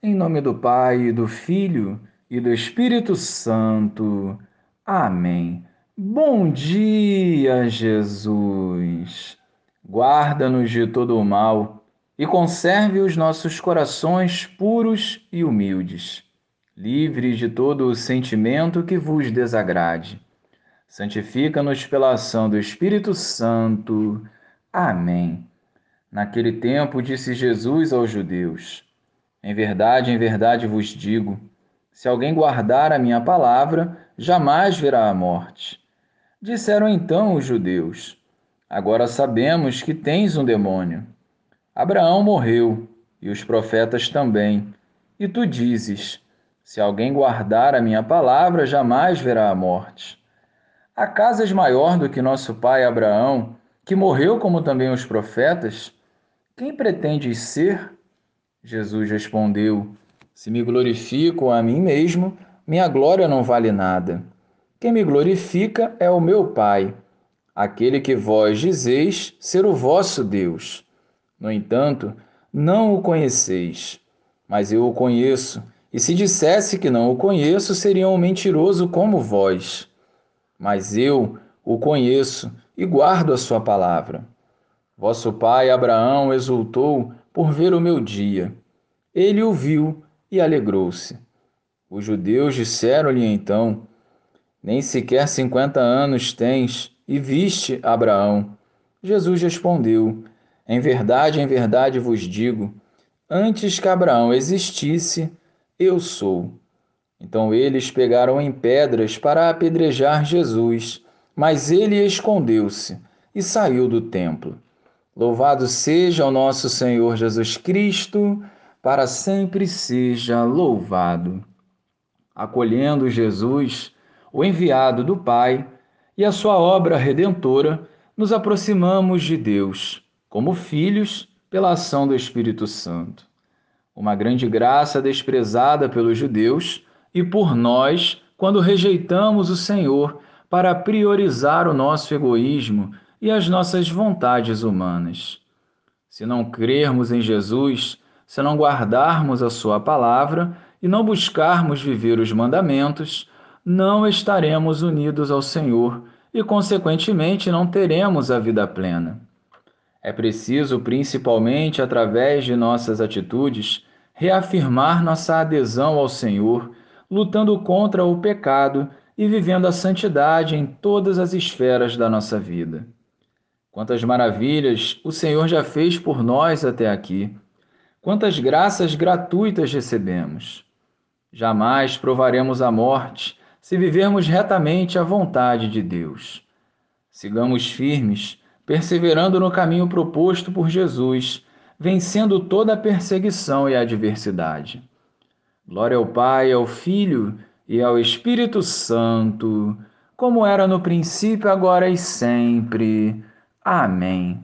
Em nome do Pai, do Filho e do Espírito Santo. Amém. Bom dia, Jesus. Guarda-nos de todo o mal e conserve os nossos corações puros e humildes, livres de todo o sentimento que vos desagrade. Santifica-nos pela ação do Espírito Santo. Amém. Naquele tempo disse Jesus aos judeus: em verdade, em verdade vos digo: se alguém guardar a minha palavra, jamais verá a morte. Disseram então os judeus: Agora sabemos que tens um demônio. Abraão morreu, e os profetas também. E tu dizes: Se alguém guardar a minha palavra, jamais verá a morte. Acaso maior do que nosso pai Abraão, que morreu como também os profetas? Quem pretendes ser? Jesus respondeu: Se me glorifico a mim mesmo, minha glória não vale nada. Quem me glorifica é o meu Pai, aquele que vós dizeis ser o vosso Deus. No entanto, não o conheceis, mas eu o conheço, e se dissesse que não o conheço, seria um mentiroso como vós. Mas eu o conheço e guardo a sua palavra. Vosso pai Abraão exultou por ver o meu dia. Ele o viu e alegrou-se. Os judeus disseram-lhe então: Nem sequer cinquenta anos tens e viste Abraão. Jesus respondeu: Em verdade, em verdade vos digo: antes que Abraão existisse, eu sou. Então eles pegaram em pedras para apedrejar Jesus, mas ele escondeu-se e saiu do templo. Louvado seja o nosso Senhor Jesus Cristo, para sempre seja louvado. Acolhendo Jesus, o enviado do Pai, e a sua obra redentora, nos aproximamos de Deus, como filhos, pela ação do Espírito Santo. Uma grande graça desprezada pelos judeus e por nós quando rejeitamos o Senhor para priorizar o nosso egoísmo e as nossas vontades humanas. Se não crermos em Jesus, se não guardarmos a Sua palavra e não buscarmos viver os mandamentos, não estaremos unidos ao Senhor e, consequentemente, não teremos a vida plena. É preciso, principalmente através de nossas atitudes, reafirmar nossa adesão ao Senhor, lutando contra o pecado e vivendo a santidade em todas as esferas da nossa vida. Quantas maravilhas o Senhor já fez por nós até aqui. Quantas graças gratuitas recebemos. Jamais provaremos a morte se vivermos retamente a vontade de Deus. Sigamos firmes, perseverando no caminho proposto por Jesus, vencendo toda a perseguição e adversidade. Glória ao Pai, ao Filho e ao Espírito Santo, como era no princípio, agora e sempre. Amém.